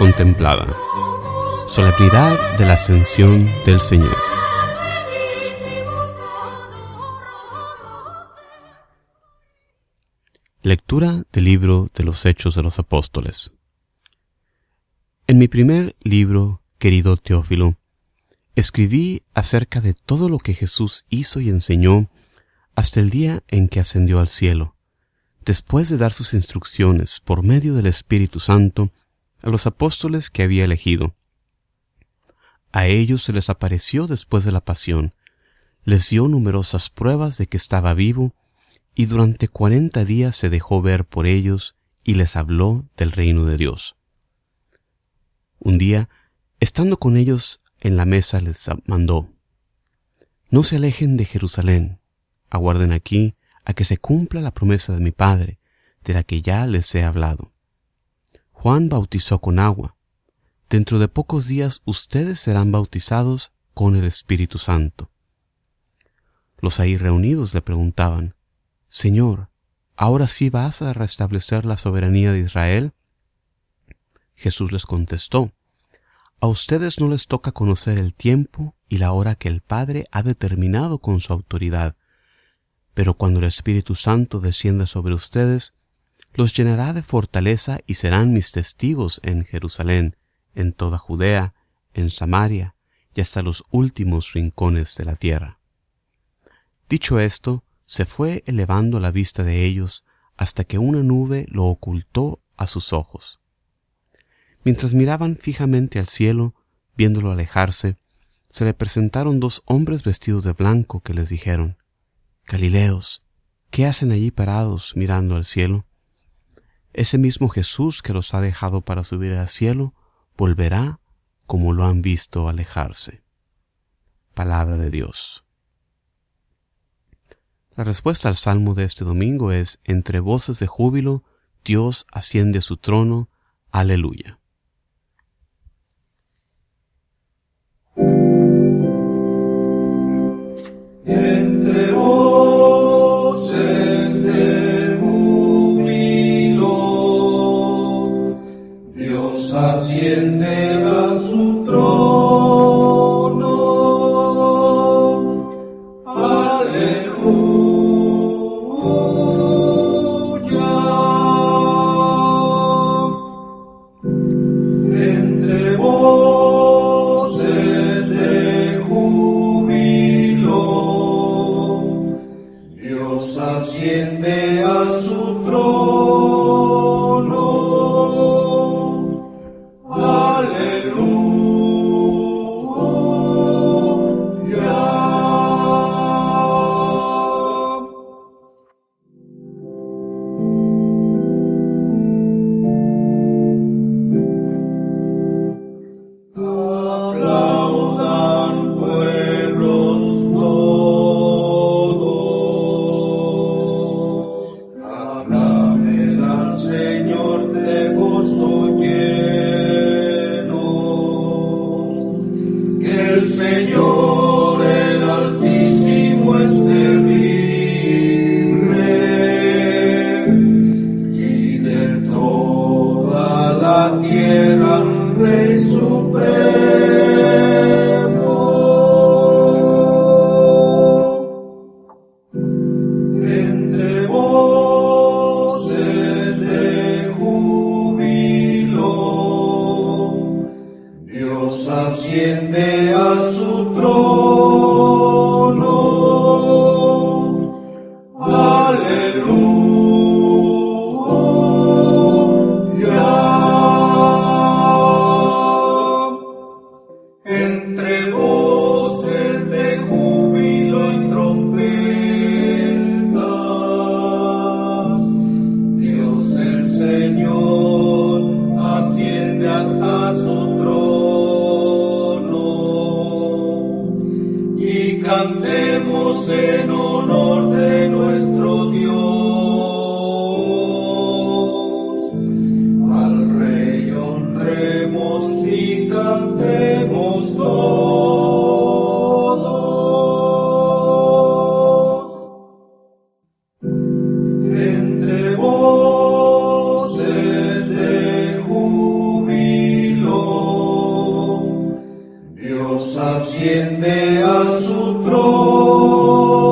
Contemplada. Solemnidad de la ascensión del Señor. Lectura del libro de los Hechos de los Apóstoles. En mi primer libro, querido Teófilo, escribí acerca de todo lo que Jesús hizo y enseñó hasta el día en que ascendió al cielo, después de dar sus instrucciones por medio del Espíritu Santo a los apóstoles que había elegido. A ellos se les apareció después de la pasión, les dio numerosas pruebas de que estaba vivo, y durante cuarenta días se dejó ver por ellos y les habló del reino de Dios. Un día, estando con ellos en la mesa, les mandó, No se alejen de Jerusalén, aguarden aquí a que se cumpla la promesa de mi Padre, de la que ya les he hablado. Juan bautizó con agua. Dentro de pocos días ustedes serán bautizados con el Espíritu Santo. Los ahí reunidos le preguntaban, Señor, ¿ahora sí vas a restablecer la soberanía de Israel? Jesús les contestó, A ustedes no les toca conocer el tiempo y la hora que el Padre ha determinado con su autoridad, pero cuando el Espíritu Santo descienda sobre ustedes, los llenará de fortaleza y serán mis testigos en Jerusalén, en toda Judea, en Samaria y hasta los últimos rincones de la tierra. Dicho esto, se fue elevando la vista de ellos hasta que una nube lo ocultó a sus ojos. Mientras miraban fijamente al cielo, viéndolo alejarse, se le presentaron dos hombres vestidos de blanco que les dijeron, Galileos, ¿qué hacen allí parados mirando al cielo? Ese mismo Jesús que los ha dejado para subir al cielo, volverá como lo han visto alejarse. Palabra de Dios. La respuesta al salmo de este domingo es, entre voces de júbilo, Dios asciende su trono, aleluya. Entre Señor asciende a su trono. en honor de nuestro Dios. Al Rey honremos y cantemos todos. Entre voces de júbilo, Dios asciende a su trono.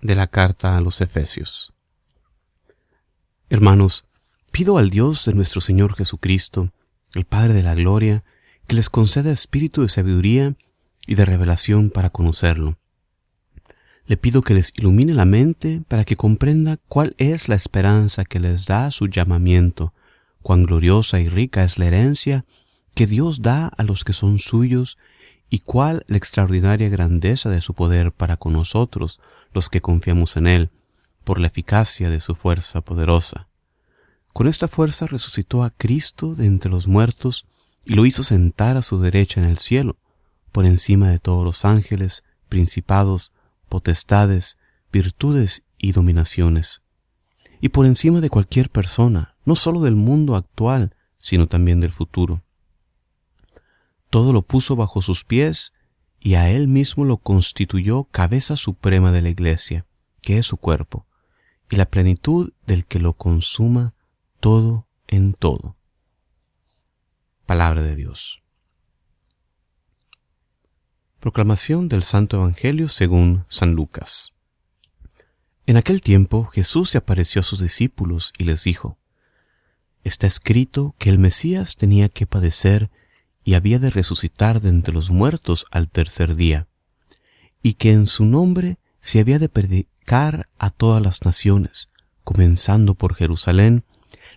De la carta a los Efesios Hermanos, pido al Dios de nuestro Señor Jesucristo, el Padre de la Gloria, que les conceda espíritu de sabiduría y de revelación para conocerlo. Le pido que les ilumine la mente para que comprenda cuál es la esperanza que les da su llamamiento, cuán gloriosa y rica es la herencia que Dios da a los que son suyos y cuál la extraordinaria grandeza de su poder para con nosotros, los que confiamos en Él, por la eficacia de su fuerza poderosa. Con esta fuerza resucitó a Cristo de entre los muertos y lo hizo sentar a su derecha en el cielo, por encima de todos los ángeles, principados, potestades, virtudes y dominaciones, y por encima de cualquier persona, no sólo del mundo actual, sino también del futuro todo lo puso bajo sus pies y a él mismo lo constituyó cabeza suprema de la iglesia, que es su cuerpo, y la plenitud del que lo consuma todo en todo. Palabra de Dios. Proclamación del Santo Evangelio según San Lucas. En aquel tiempo Jesús se apareció a sus discípulos y les dijo, Está escrito que el Mesías tenía que padecer y había de resucitar de entre los muertos al tercer día, y que en su nombre se había de predicar a todas las naciones, comenzando por Jerusalén,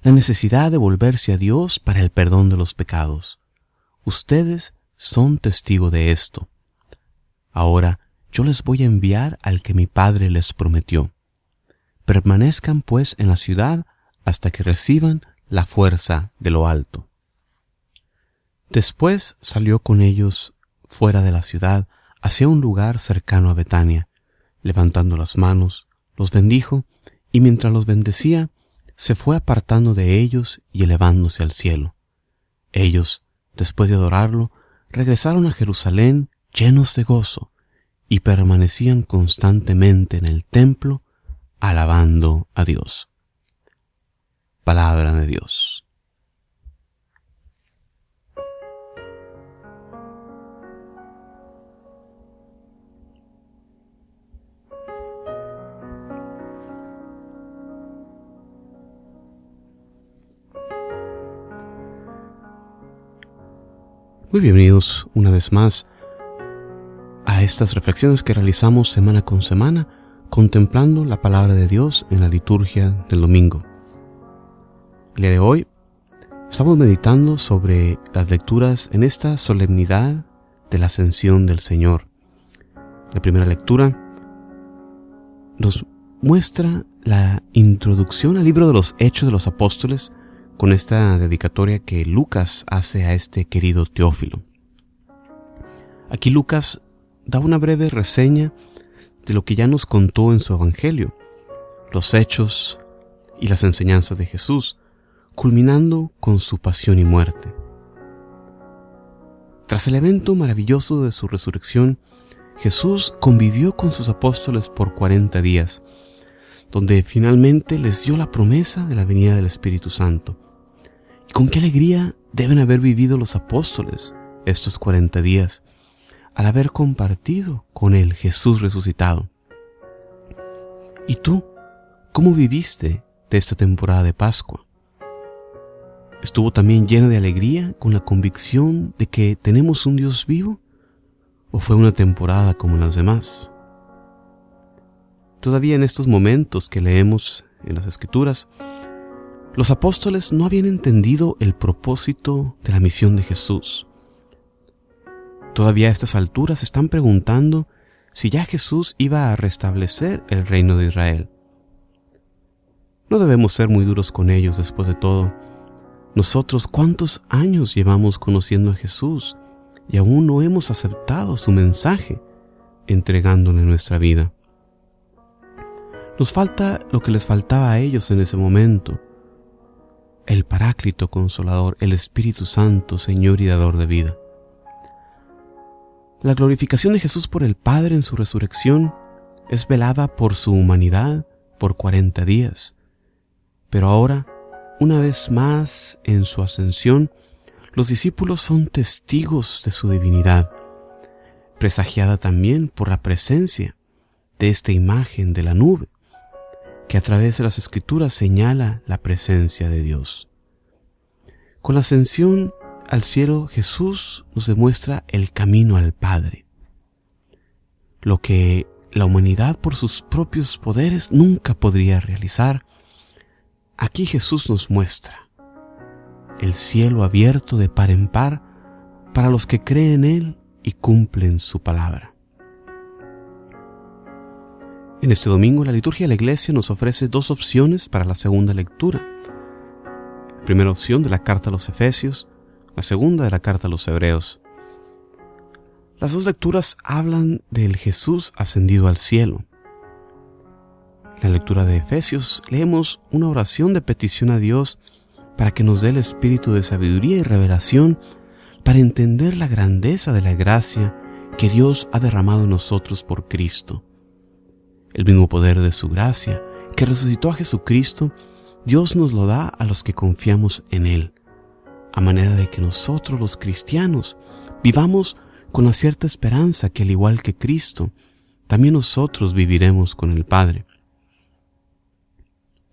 la necesidad de volverse a Dios para el perdón de los pecados. Ustedes son testigo de esto. Ahora yo les voy a enviar al que mi Padre les prometió. Permanezcan pues en la ciudad hasta que reciban la fuerza de lo alto. Después salió con ellos fuera de la ciudad hacia un lugar cercano a Betania. Levantando las manos, los bendijo, y mientras los bendecía, se fue apartando de ellos y elevándose al cielo. Ellos, después de adorarlo, regresaron a Jerusalén llenos de gozo, y permanecían constantemente en el templo, alabando a Dios. Palabra de Dios. Muy bienvenidos una vez más a estas reflexiones que realizamos semana con semana contemplando la palabra de Dios en la liturgia del domingo. El día de hoy estamos meditando sobre las lecturas en esta solemnidad de la ascensión del Señor. La primera lectura nos muestra la introducción al libro de los Hechos de los Apóstoles con esta dedicatoria que Lucas hace a este querido Teófilo. Aquí Lucas da una breve reseña de lo que ya nos contó en su Evangelio, los hechos y las enseñanzas de Jesús, culminando con su pasión y muerte. Tras el evento maravilloso de su resurrección, Jesús convivió con sus apóstoles por cuarenta días, donde finalmente les dio la promesa de la venida del Espíritu Santo. ¿Y con qué alegría deben haber vivido los apóstoles estos cuarenta días, al haber compartido con el Jesús resucitado. ¿Y tú, cómo viviste de esta temporada de Pascua? ¿Estuvo también llena de alegría con la convicción de que tenemos un Dios vivo? ¿O fue una temporada como las demás? Todavía en estos momentos que leemos en las Escrituras, los apóstoles no habían entendido el propósito de la misión de Jesús. Todavía a estas alturas están preguntando si ya Jesús iba a restablecer el reino de Israel. No debemos ser muy duros con ellos después de todo. Nosotros cuántos años llevamos conociendo a Jesús y aún no hemos aceptado su mensaje, entregándole nuestra vida. Nos falta lo que les faltaba a ellos en ese momento, el Paráclito Consolador, el Espíritu Santo, Señor y Dador de vida. La glorificación de Jesús por el Padre en su resurrección es velada por su humanidad por cuarenta días. Pero ahora, una vez más en su ascensión, los discípulos son testigos de su divinidad, presagiada también por la presencia de esta imagen de la nube, que a través de las escrituras señala la presencia de Dios. Con la ascensión al cielo Jesús nos demuestra el camino al Padre. Lo que la humanidad por sus propios poderes nunca podría realizar, aquí Jesús nos muestra el cielo abierto de par en par para los que creen en Él y cumplen su palabra. En este domingo la liturgia de la iglesia nos ofrece dos opciones para la segunda lectura. primera opción de la carta a los Efesios la segunda de la carta a los Hebreos. Las dos lecturas hablan del Jesús ascendido al cielo. En la lectura de Efesios leemos una oración de petición a Dios para que nos dé el espíritu de sabiduría y revelación para entender la grandeza de la gracia que Dios ha derramado en nosotros por Cristo. El mismo poder de su gracia que resucitó a Jesucristo, Dios nos lo da a los que confiamos en Él a manera de que nosotros los cristianos vivamos con la cierta esperanza que al igual que Cristo, también nosotros viviremos con el Padre.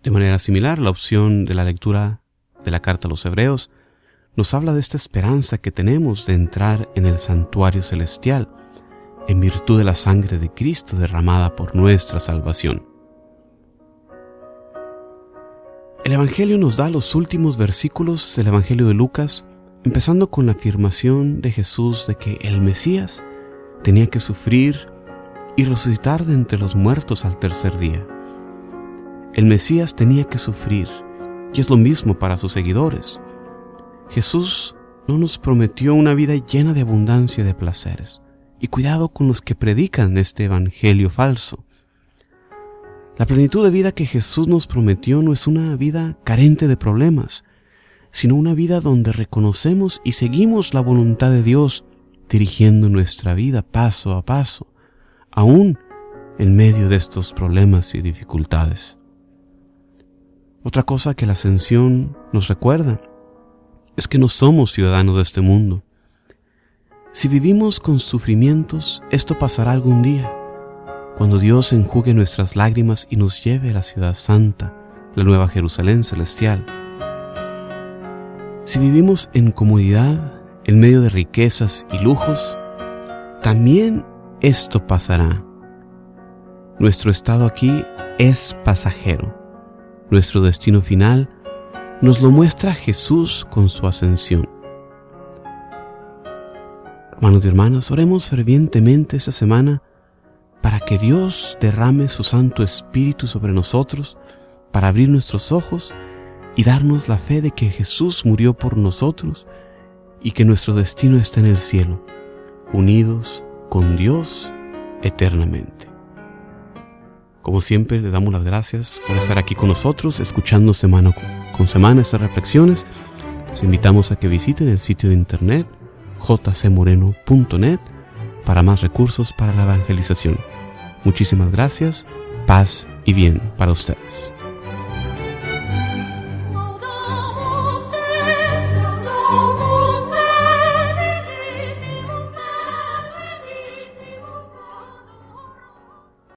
De manera similar, la opción de la lectura de la carta a los Hebreos nos habla de esta esperanza que tenemos de entrar en el santuario celestial en virtud de la sangre de Cristo derramada por nuestra salvación. El Evangelio nos da los últimos versículos del Evangelio de Lucas, empezando con la afirmación de Jesús de que el Mesías tenía que sufrir y resucitar de entre los muertos al tercer día. El Mesías tenía que sufrir, y es lo mismo para sus seguidores. Jesús no nos prometió una vida llena de abundancia de placeres, y cuidado con los que predican este Evangelio falso. La plenitud de vida que Jesús nos prometió no es una vida carente de problemas, sino una vida donde reconocemos y seguimos la voluntad de Dios, dirigiendo nuestra vida paso a paso, aún en medio de estos problemas y dificultades. Otra cosa que la ascensión nos recuerda es que no somos ciudadanos de este mundo. Si vivimos con sufrimientos, esto pasará algún día cuando Dios enjugue nuestras lágrimas y nos lleve a la ciudad santa, la nueva Jerusalén celestial. Si vivimos en comodidad, en medio de riquezas y lujos, también esto pasará. Nuestro estado aquí es pasajero. Nuestro destino final nos lo muestra Jesús con su ascensión. Hermanos y hermanas, oremos fervientemente esta semana para que Dios derrame su Santo Espíritu sobre nosotros, para abrir nuestros ojos y darnos la fe de que Jesús murió por nosotros y que nuestro destino está en el cielo, unidos con Dios eternamente. Como siempre, le damos las gracias por estar aquí con nosotros, escuchando semana con semana estas reflexiones. Les invitamos a que visiten el sitio de internet jcmoreno.net para más recursos para la evangelización. Muchísimas gracias, paz y bien para ustedes.